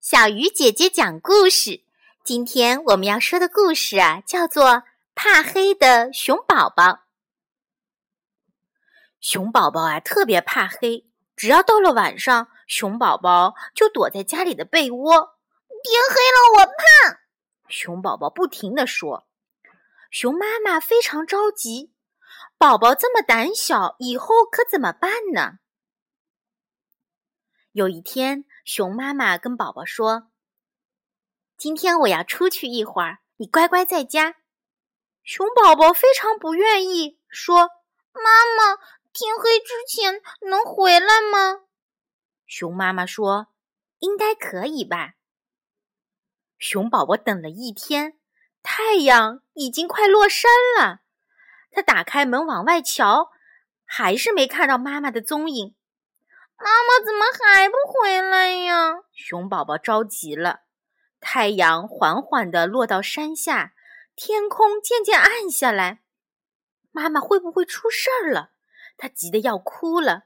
小鱼姐姐讲故事。今天我们要说的故事啊，叫做《怕黑的熊宝宝》。熊宝宝啊，特别怕黑，只要到了晚上，熊宝宝就躲在家里的被窝。天黑了，我怕！熊宝宝不停地说。熊妈妈非常着急，宝宝这么胆小，以后可怎么办呢？有一天，熊妈妈跟宝宝说：“今天我要出去一会儿，你乖乖在家。”熊宝宝非常不愿意，说：“妈妈，天黑之前能回来吗？”熊妈妈说：“应该可以吧。”熊宝宝等了一天，太阳已经快落山了。他打开门往外瞧，还是没看到妈妈的踪影。妈妈怎么还不回来呀？熊宝宝着急了。太阳缓缓地落到山下，天空渐渐暗下来。妈妈会不会出事儿了？他急得要哭了。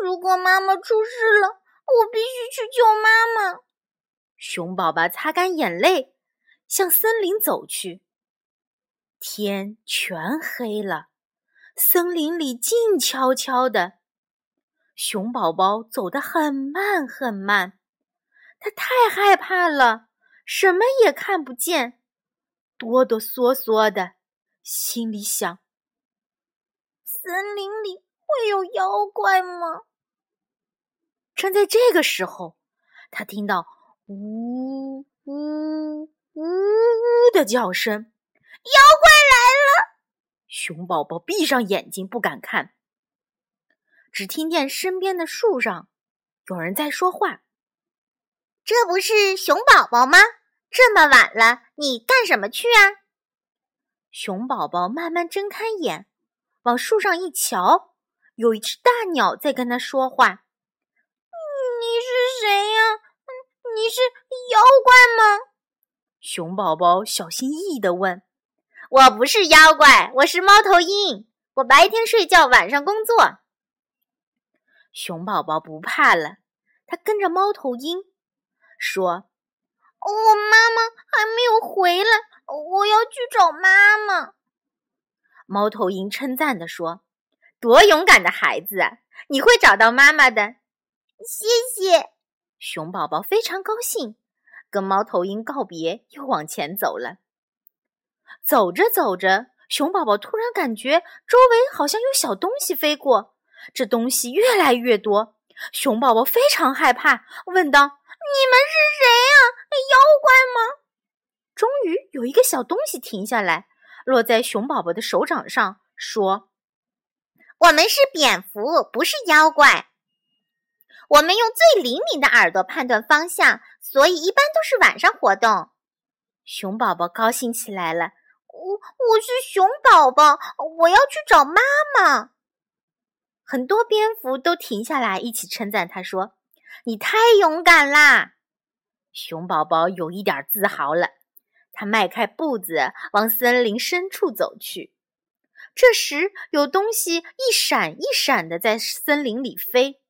如果妈妈出事了，我必须去救妈妈。熊宝宝擦干眼泪，向森林走去。天全黑了，森林里静悄悄的。熊宝宝走得很慢很慢，他太害怕了，什么也看不见，哆哆嗦嗦的，心里想：森林里会有妖怪吗？正在这个时候，他听到呜呜呜呜的叫声，妖怪来了！熊宝宝闭上眼睛，不敢看。只听见身边的树上有人在说话：“这不是熊宝宝吗？这么晚了，你干什么去啊？”熊宝宝慢慢睁开眼，往树上一瞧，有一只大鸟在跟他说话：“你是谁呀？你是妖怪吗？”熊宝宝小心翼翼地问：“我不是妖怪，我是猫头鹰。我白天睡觉，晚上工作。”熊宝宝不怕了，他跟着猫头鹰说：“我妈妈还没有回来，我要去找妈妈。”猫头鹰称赞地说：“多勇敢的孩子啊！你会找到妈妈的。”谢谢。熊宝宝非常高兴，跟猫头鹰告别，又往前走了。走着走着，熊宝宝突然感觉周围好像有小东西飞过。这东西越来越多，熊宝宝非常害怕，问道：“你们是谁呀？妖怪吗？”终于有一个小东西停下来，落在熊宝宝的手掌上，说：“我们是蝙蝠，不是妖怪。我们用最灵敏的耳朵判断方向，所以一般都是晚上活动。”熊宝宝高兴起来了：“我我是熊宝宝，我要去找妈妈。”很多蝙蝠都停下来，一起称赞他，说：“你太勇敢啦！”熊宝宝有一点自豪了，他迈开步子往森林深处走去。这时，有东西一闪一闪的在森林里飞。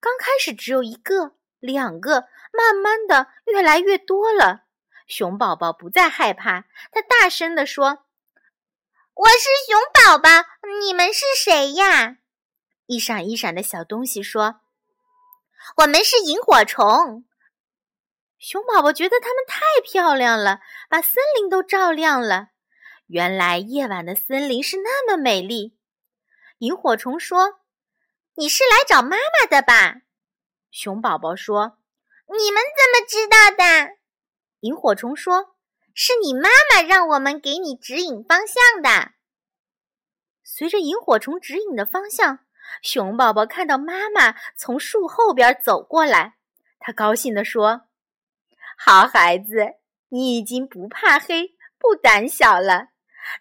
刚开始只有一个、两个，慢慢的越来越多了。熊宝宝不再害怕，他大声地说：“我是熊宝宝，你们是谁呀？”一闪一闪的小东西说：“我们是萤火虫。”熊宝宝觉得它们太漂亮了，把森林都照亮了。原来夜晚的森林是那么美丽。萤火虫说：“你是来找妈妈的吧？”熊宝宝说：“你们怎么知道的？”萤火虫说：“是你妈妈让我们给你指引方向的。”随着萤火虫指引的方向。熊宝宝看到妈妈从树后边走过来，他高兴地说：“好孩子，你已经不怕黑、不胆小了，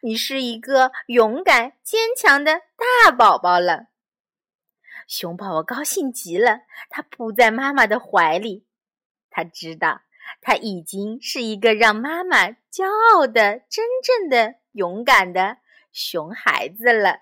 你是一个勇敢坚强的大宝宝了。”熊宝宝高兴极了，他扑在妈妈的怀里，他知道他已经是一个让妈妈骄傲的、真正的勇敢的熊孩子了。